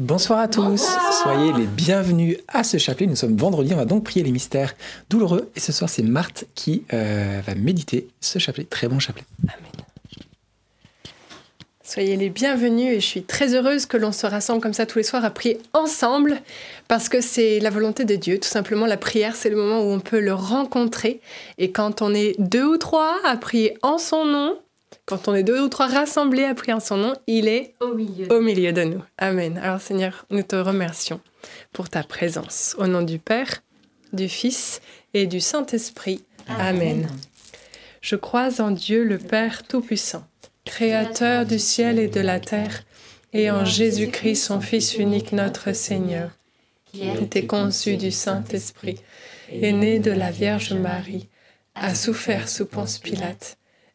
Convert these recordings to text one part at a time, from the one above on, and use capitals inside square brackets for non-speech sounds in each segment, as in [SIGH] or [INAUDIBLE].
Bonsoir à tous, soyez les bienvenus à ce chapelet. Nous sommes vendredi, on va donc prier les mystères douloureux. Et ce soir, c'est Marthe qui euh, va méditer ce chapelet. Très bon chapelet. Amen. Soyez les bienvenus et je suis très heureuse que l'on se rassemble comme ça tous les soirs à prier ensemble parce que c'est la volonté de Dieu. Tout simplement, la prière, c'est le moment où on peut le rencontrer. Et quand on est deux ou trois à prier en son nom, quand on est deux ou trois rassemblés à prier en son nom, il est au milieu. au milieu de nous. Amen. Alors Seigneur, nous te remercions pour ta présence. Au nom du Père, du Fils et du Saint-Esprit. Amen. Je crois en Dieu le Père Tout-Puissant, Créateur du ciel et de la terre, et en Jésus-Christ, son Fils unique, notre Seigneur, qui était conçu du Saint-Esprit, est né de la Vierge Marie, a souffert sous Ponce Pilate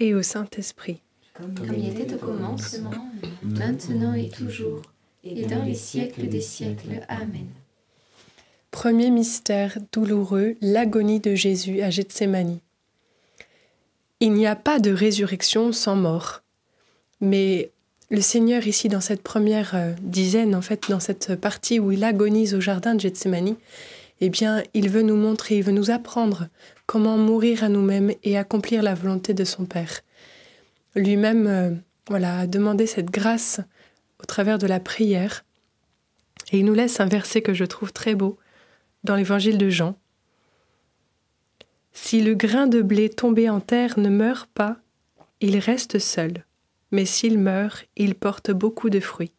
et au Saint-Esprit. Comme il était au commencement, maintenant et toujours, et dans les siècles des siècles. Amen. Premier mystère douloureux, l'agonie de Jésus à Gethsémanie. Il n'y a pas de résurrection sans mort. Mais le Seigneur ici dans cette première euh, dizaine, en fait, dans cette partie où il agonise au jardin de Gethsémanie, eh bien, il veut nous montrer, il veut nous apprendre comment mourir à nous-mêmes et accomplir la volonté de son Père. Lui-même, euh, a demandé cette grâce au travers de la prière. Et il nous laisse un verset que je trouve très beau dans l'évangile de Jean. Si le grain de blé tombé en terre ne meurt pas, il reste seul, mais s'il meurt, il porte beaucoup de fruits.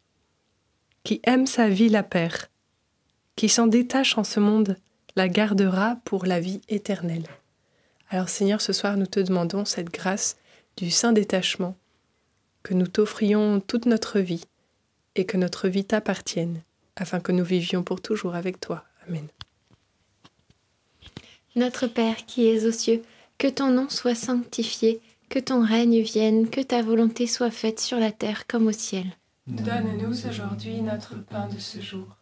Qui aime sa vie la perd, qui s'en détache en ce monde la gardera pour la vie éternelle. Alors Seigneur, ce soir nous te demandons cette grâce du saint détachement, que nous t'offrions toute notre vie et que notre vie t'appartienne, afin que nous vivions pour toujours avec toi. Amen. Notre Père qui es aux cieux, que ton nom soit sanctifié, que ton règne vienne, que ta volonté soit faite sur la terre comme au ciel. Donne-nous aujourd'hui notre pain de ce jour.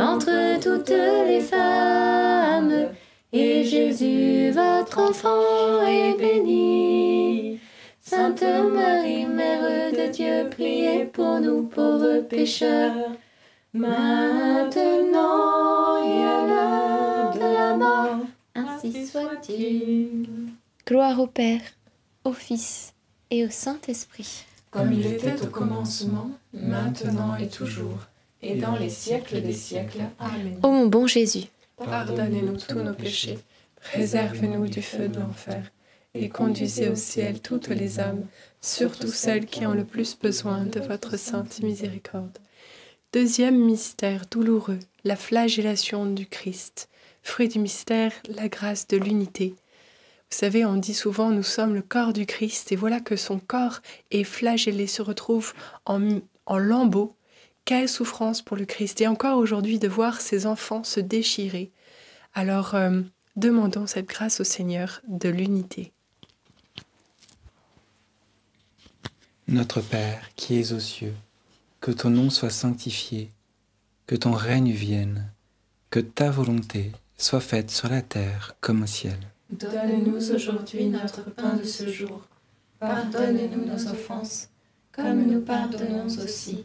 entre toutes les femmes, et Jésus, votre enfant, est béni. Sainte Marie, Mère de Dieu, priez pour nous pauvres pécheurs, maintenant et à l'heure de la mort. Ainsi soit-il. Gloire au Père, au Fils et au Saint-Esprit. Comme il était au commencement, maintenant et toujours, et dans les siècles des siècles. Amen. Ô mon bon Jésus, Pardonnez-nous tous nos péchés, préservez-nous du feu de l'enfer, et conduisez au ciel toutes les âmes, surtout celles qui ont le plus besoin de votre sainte miséricorde. Deuxième mystère douloureux, la flagellation du Christ. Fruit du mystère, la grâce de l'unité. Vous savez, on dit souvent nous sommes le corps du Christ, et voilà que son corps est flagellé, se retrouve en, en lambeaux. Quelle souffrance pour le Christ, et encore aujourd'hui de voir ses enfants se déchirer. Alors, euh, demandons cette grâce au Seigneur de l'unité. Notre Père qui es aux cieux, que ton nom soit sanctifié, que ton règne vienne, que ta volonté soit faite sur la terre comme au ciel. Donne-nous aujourd'hui notre pain de ce jour. Pardonne-nous nos offenses, comme nous pardonnons aussi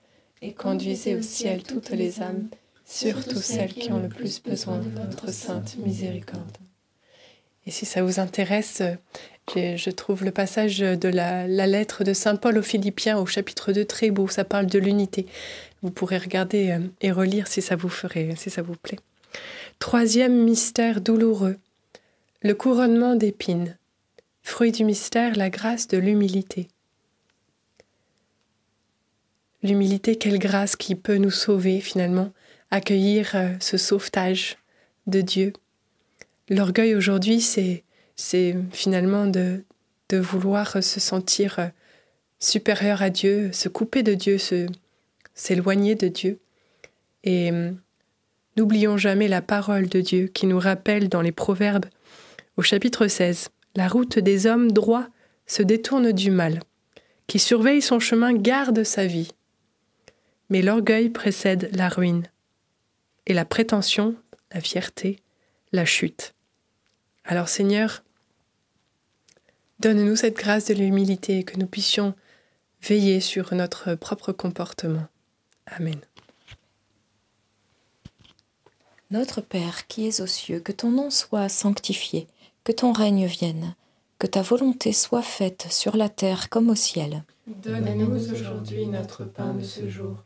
et conduisez au ciel toutes les âmes, surtout celles qui ont le plus besoin de votre sainte miséricorde. Et si ça vous intéresse, je trouve le passage de la, la lettre de Saint Paul aux Philippiens au chapitre 2 très beau, ça parle de l'unité. Vous pourrez regarder euh, et relire si ça vous ferait, si ça vous plaît. Troisième mystère douloureux, le couronnement d'épines. Fruit du mystère, la grâce de l'humilité. L'humilité, quelle grâce qui peut nous sauver finalement, accueillir euh, ce sauvetage de Dieu. L'orgueil aujourd'hui, c'est, finalement de, vouloir se sentir euh, supérieur à Dieu, se couper de Dieu, s'éloigner de Dieu. Et euh, n'oublions jamais la parole de Dieu qui nous rappelle dans les Proverbes au chapitre 16, La route des hommes droits se détourne du mal. Qui surveille son chemin garde sa vie. Mais l'orgueil précède la ruine. Et la prétention, la fierté, la chute. Alors Seigneur, donne-nous cette grâce de l'humilité, que nous puissions veiller sur notre propre comportement. Amen. Notre Père qui es aux cieux, que ton nom soit sanctifié, que ton règne vienne, que ta volonté soit faite sur la terre comme au ciel. Donne-nous aujourd'hui notre pain de ce jour.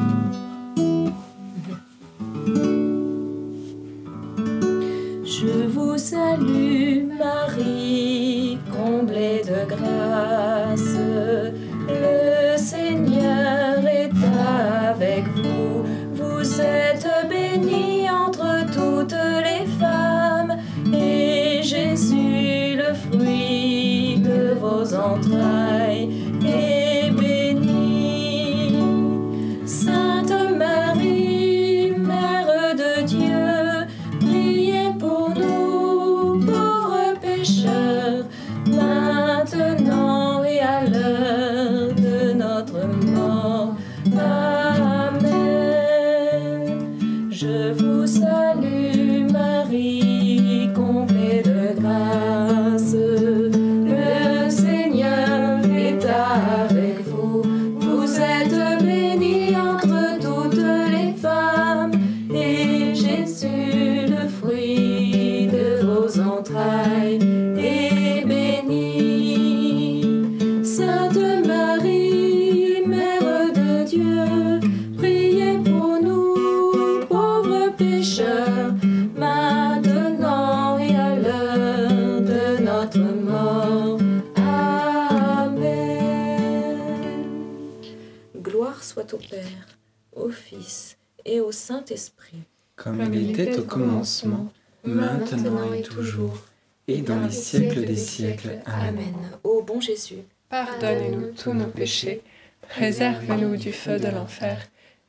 salue Marie, comblée de grâce. Le Seigneur est avec vous. Vous êtes bénie entre toutes les femmes. Et Jésus, le fruit de vos entrailles, soit au Père, au Fils et au Saint-Esprit. Comme il était au commencement, maintenant et toujours, et dans les siècles des siècles. Amen. Amen. Ô bon Jésus, Pardonnez-nous tous nos péchés, préserve-nous du feu de l'enfer,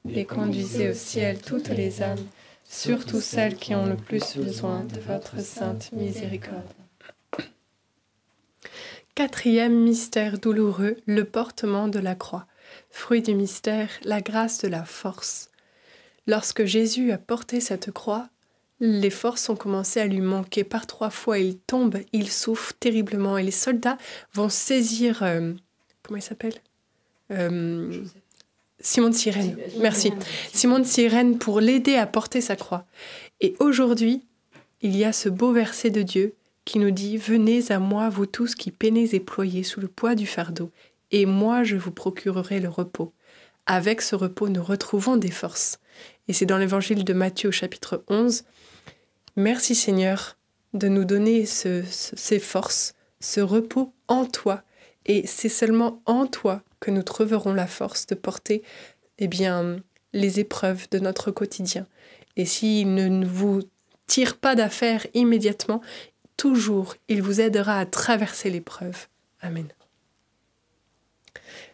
et conduisez au ciel toutes les âmes, surtout celles qui ont le plus besoin de votre sainte miséricorde. Quatrième mystère douloureux, le portement de la croix. Fruit du mystère, la grâce de la force. Lorsque Jésus a porté cette croix, les forces ont commencé à lui manquer. Par trois fois, il tombe, il souffre terriblement, et les soldats vont saisir... euh, comment il s'appelle? Euh, Simon de Cyrène. Merci. Simon de Cyrène pour l'aider à porter sa croix. Et aujourd'hui, il y a ce beau verset de Dieu qui nous dit Venez à moi, vous tous qui peinez et ployez sous le poids du fardeau, et moi je vous procurerai le repos. Avec ce repos, nous retrouvons des forces. Et c'est dans l'évangile de Matthieu au chapitre 11. Merci Seigneur de nous donner ce- ce- ces forces, ce repos en toi. Et c'est seulement en toi que nous trouverons la force de porter eh bien, les épreuves de notre quotidien. Et s'il ne vous tire pas d'affaire immédiatement, toujours, il vous aidera à traverser l'épreuve. Amen.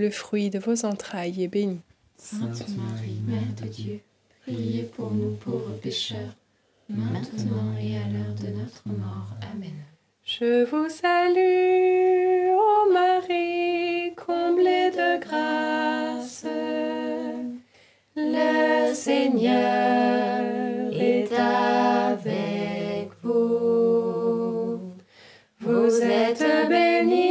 le fruit de vos entrailles, est béni. Sainte Marie, Mère de Dieu, priez pour nous pauvres pécheurs, maintenant et à l'heure de notre mort. Amen. Je vous salue, ô Marie, comblée de grâce. Le Seigneur est avec vous. Vous êtes bénie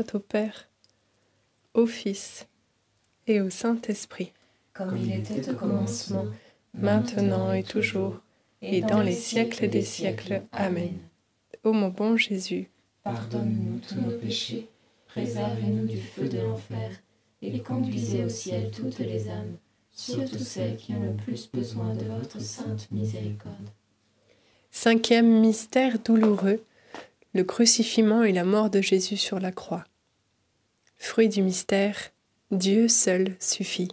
soit au Père, au Fils et au Saint-Esprit, Comme il était au commencement, maintenant et toujours, et dans les siècles des siècles. Amen. Ô mon bon Jésus, Pardonne-nous tous nos péchés, préservez-nous du feu de l'enfer, et conduisez au ciel toutes les âmes, surtout celles qui ont le plus besoin de votre sainte miséricorde. cinquième mystère douloureux, le crucifixion et la mort de Jésus sur la croix. Fruit du mystère, Dieu seul suffit.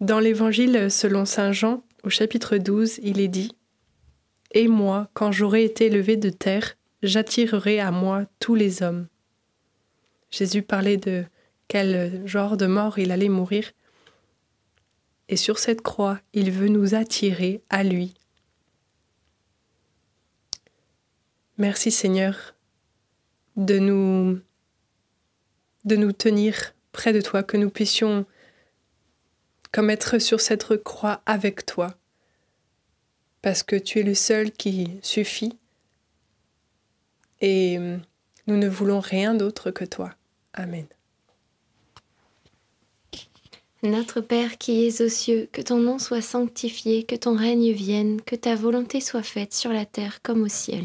Dans l'Évangile selon Saint Jean, au chapitre 12, il est dit Et moi, quand j'aurai été levé de terre, j'attirerai à moi tous les hommes. Jésus parlait de quel genre de mort il allait mourir. Et sur cette croix, il veut nous attirer à lui. Merci Seigneur de nous tenir près de toi, que nous puissions comme être sur cette croix avec toi, parce que tu es le seul qui suffit et nous ne voulons rien d'autre que toi. Amen. Notre Père qui es aux cieux, que ton nom soit sanctifié, que ton règne vienne, que ta volonté soit faite sur la terre comme au ciel.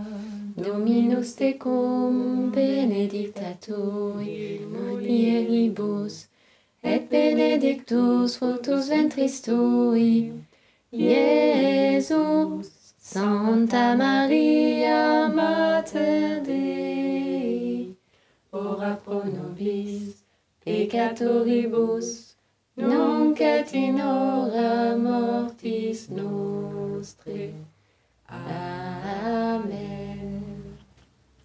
Dominus tecum, benedicta tui, mulieribus, et benedictus fructus ventris tui, Iesus. Santa Maria, Mater Dei, Ora pro nobis, peccatoribus, nunc et in hora mortis nostre. Amen.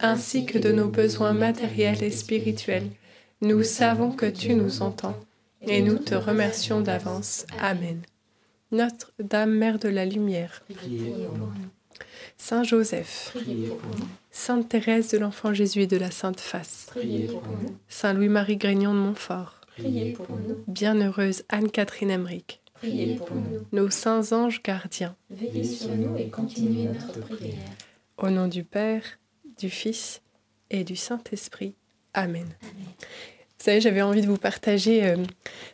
ainsi que de nos besoins matériels et spirituels. Nous savons que tu nous entends, et nous te remercions d'avance. Amen. Notre-Dame, Mère de la Lumière. Saint Joseph. Sainte Thérèse de l'Enfant Jésus et de la Sainte Face. Saint Louis-Marie Grignon de Montfort. Bienheureuse Anne-Catherine Emmerich, nos saints anges gardiens, Veillez sur nous et continuez notre prière. au nom du Père, du Fils et du Saint-Esprit. Amen. Vous savez, j'avais envie de vous partager, euh,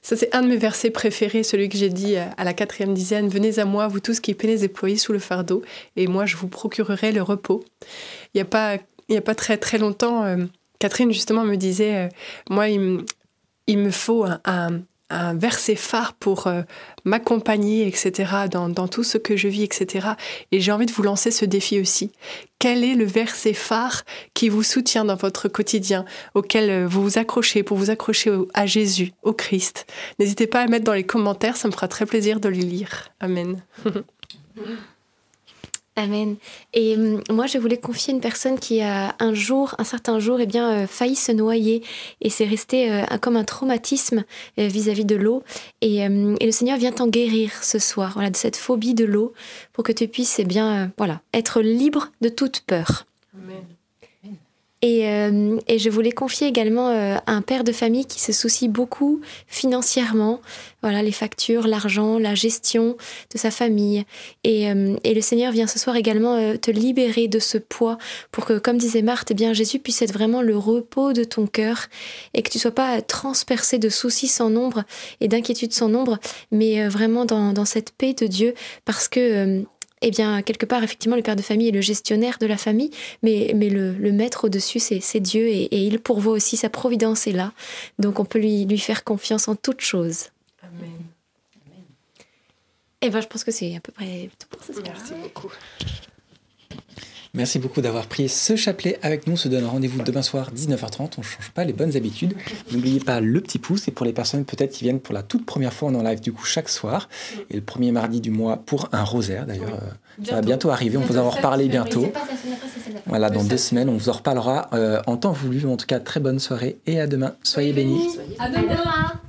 ça c'est un de mes versets préférés, celui que j'ai dit euh, à la quatrième dizaine, Venez à moi, vous tous qui peinez et ployez sous le fardeau, et moi je vous procurerai le repos. Il n'y a, pas, a pas très très longtemps, euh, Catherine justement me disait, moi il, me- faut un- un verset phare pour euh, m'accompagner, etc., dans, tout ce que je vis, etc. Et j'ai envie de vous lancer ce défi aussi. Quel est le verset phare qui vous soutient dans votre quotidien, auquel euh, vous vous accrochez pour vous accrocher à Jésus, au Christ? N'hésitez pas à mettre dans les commentaires, ça me fera très plaisir de les lire. Amen. [LAUGHS] Amen. Et hum, moi, je voulais confier une personne qui a un jour, un certain jour, eh bien, euh, failli se noyer. Et c'est resté euh, comme un traumatisme euh, vis-à-vis de l'eau. Et, hum, et, le Seigneur vient t'en guérir ce soir, voilà, de cette phobie de l'eau, pour que tu puisses, eh bien, voilà, être libre de toute peur. Amen. Et, euh, et, je voulais confier également euh, un père de famille qui se soucie beaucoup financièrement, voilà les factures, l'argent, la gestion de sa famille. Et, euh, et, le Seigneur vient ce soir également euh, te libérer de ce poids pour que, comme disait Marthe, eh bien Jésus puisse être vraiment le repos de ton cœur et que tu sois pas transpercé de soucis sans nombre et d'inquiétudes sans nombre, mais euh, vraiment dans, dans, cette paix de Dieu parce que eh bien, quelque part, effectivement, le père de famille est le gestionnaire de la famille, mais, mais le, le maître au-dessus, c'est Dieu, et, et, il pourvoit aussi, sa providence est là. Donc, on peut lui, lui faire confiance en toutes choses. Amen. Eh ben, je pense que c'est à peu près tout pour ce soir. Merci beaucoup. Merci beaucoup d'avoir pris ce chapelet avec nous. On se donne rendez-vous demain soir 19h30. On ne change pas les bonnes habitudes. N'oubliez pas le petit pouce. Et pour les personnes peut-être qui viennent pour la toute première fois, on est en live du coup chaque soir. Et le premier mardi du mois pour un rosaire d'ailleurs. Oui. Ça va bientôt arriver. On vous en reparler bientôt. Voilà, dans deux semaines, on vous en reparlera euh, en temps voulu. En tout cas, très bonne soirée et à demain. Soyez bénis. À demain.